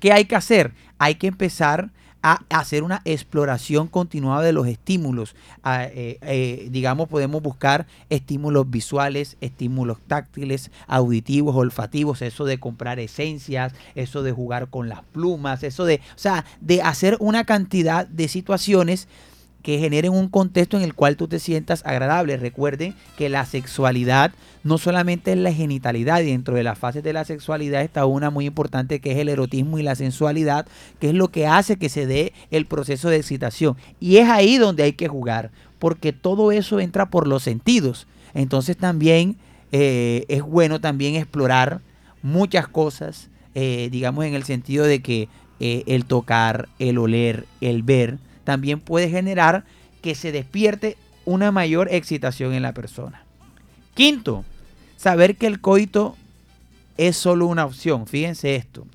¿qué hay que hacer? Hay que empezar a hacer una exploración continuada de los estímulos. A, eh, eh, digamos, podemos buscar estímulos visuales, estímulos táctiles, auditivos, olfativos, eso de comprar esencias, eso de jugar con las plumas, eso de, o sea, de hacer una cantidad de situaciones que generen un contexto en el cual tú te sientas agradable. Recuerden que la sexualidad no solamente es la genitalidad, y dentro de las fases de la sexualidad está una muy importante que es el erotismo y la sensualidad, que es lo que hace que se dé el proceso de excitación. Y es ahí donde hay que jugar, porque todo eso entra por los sentidos. Entonces también eh, es bueno también explorar muchas cosas, eh, digamos en el sentido de que eh, el tocar, el oler, el ver, también puede generar que se despierte una mayor excitación en la persona. Quinto, saber que el coito es solo una opción. Fíjense esto.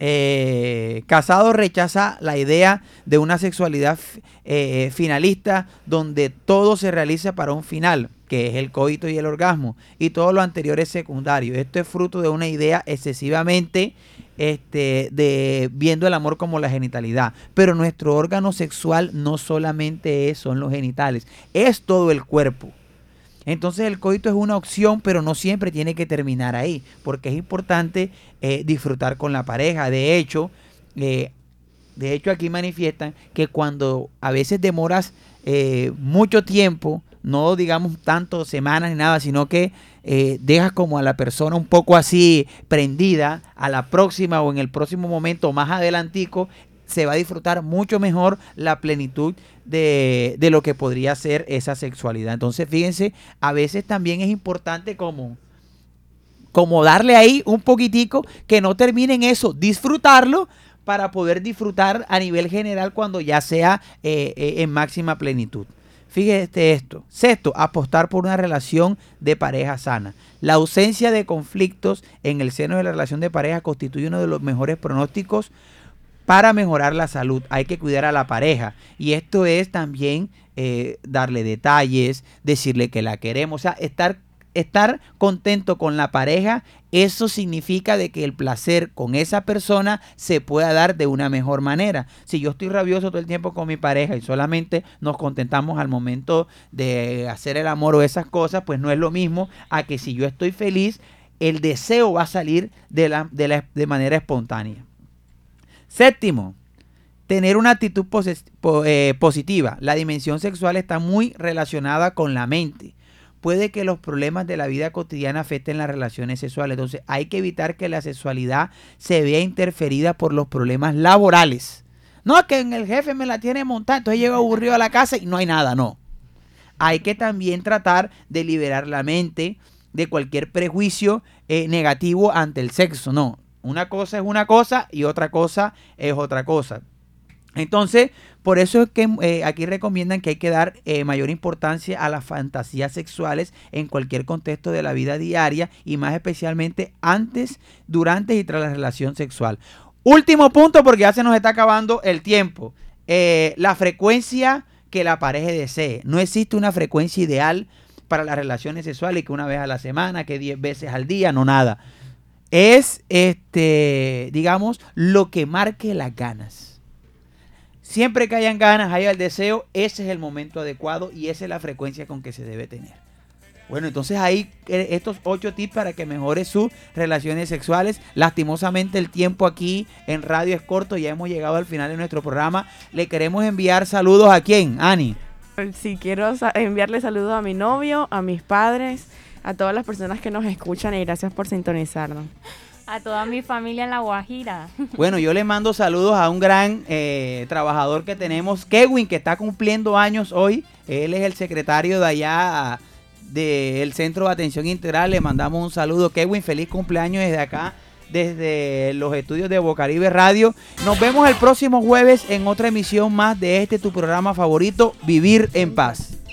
eh, Casado rechaza la idea de una sexualidad f- eh, finalista donde todo se realiza para un final, que es el coito y el orgasmo, y todo lo anterior es secundario. Esto es fruto de una idea excesivamente este, de viendo el amor como la genitalidad. Pero nuestro órgano sexual no solamente es, son los genitales, es todo el cuerpo. Entonces el coito es una opción, pero no siempre tiene que terminar ahí, porque es importante eh, disfrutar con la pareja. De hecho, eh, de hecho aquí manifiestan que cuando a veces demoras eh, mucho tiempo, no digamos tanto semanas ni nada, sino que eh, dejas como a la persona un poco así prendida, a la próxima o en el próximo momento más adelantico, se va a disfrutar mucho mejor la plenitud de, de lo que podría ser esa sexualidad. Entonces, fíjense, a veces también es importante como, como darle ahí un poquitico que no termine en eso, disfrutarlo para poder disfrutar a nivel general cuando ya sea eh, eh, en máxima plenitud. Fíjate esto. Sexto, apostar por una relación de pareja sana. La ausencia de conflictos en el seno de la relación de pareja constituye uno de los mejores pronósticos para mejorar la salud. Hay que cuidar a la pareja. Y esto es también eh, darle detalles, decirle que la queremos. O sea, estar, estar contento con la pareja, eso significa de que el placer con esa persona se pueda dar de una mejor manera. Si yo estoy rabioso todo el tiempo con mi pareja y solamente nos contentamos al momento de hacer el amor o esas cosas, pues no es lo mismo a que si yo estoy feliz, el deseo va a salir de, la, de, la, de manera espontánea. Séptimo, tener una actitud eh, positiva. La dimensión sexual está muy relacionada con la mente. Puede que los problemas de la vida cotidiana afecten las relaciones sexuales. Entonces hay que evitar que la sexualidad se vea interferida por los problemas laborales. No, es que en el jefe me la tiene montada, entonces llego aburrido a la casa y no hay nada, no. Hay que también tratar de liberar la mente de cualquier prejuicio eh, negativo ante el sexo, no. Una cosa es una cosa y otra cosa es otra cosa. Entonces, por eso es que eh, aquí recomiendan que hay que dar eh, mayor importancia a las fantasías sexuales en cualquier contexto de la vida diaria y más especialmente antes, durante y tras la relación sexual. Último punto porque ya se nos está acabando el tiempo. Eh, la frecuencia que la pareja desee. No existe una frecuencia ideal para las relaciones sexuales que una vez a la semana, que 10 veces al día, no nada. Es, este, digamos, lo que marque las ganas. Siempre que hayan ganas, haya el deseo, ese es el momento adecuado y esa es la frecuencia con que se debe tener. Bueno, entonces ahí eh, estos ocho tips para que mejore sus relaciones sexuales. Lastimosamente el tiempo aquí en radio es corto, ya hemos llegado al final de nuestro programa. Le queremos enviar saludos a quién, Ani. Sí, quiero enviarle saludos a mi novio, a mis padres, a todas las personas que nos escuchan y gracias por sintonizarnos. A toda mi familia en La Guajira. Bueno, yo le mando saludos a un gran eh, trabajador que tenemos, Kevin, que está cumpliendo años hoy. Él es el secretario de allá del Centro de Atención Integral. Le mandamos un saludo, Kevin. Feliz cumpleaños desde acá, desde los estudios de Bocaribe Radio. Nos vemos el próximo jueves en otra emisión más de este tu programa favorito, Vivir en Paz.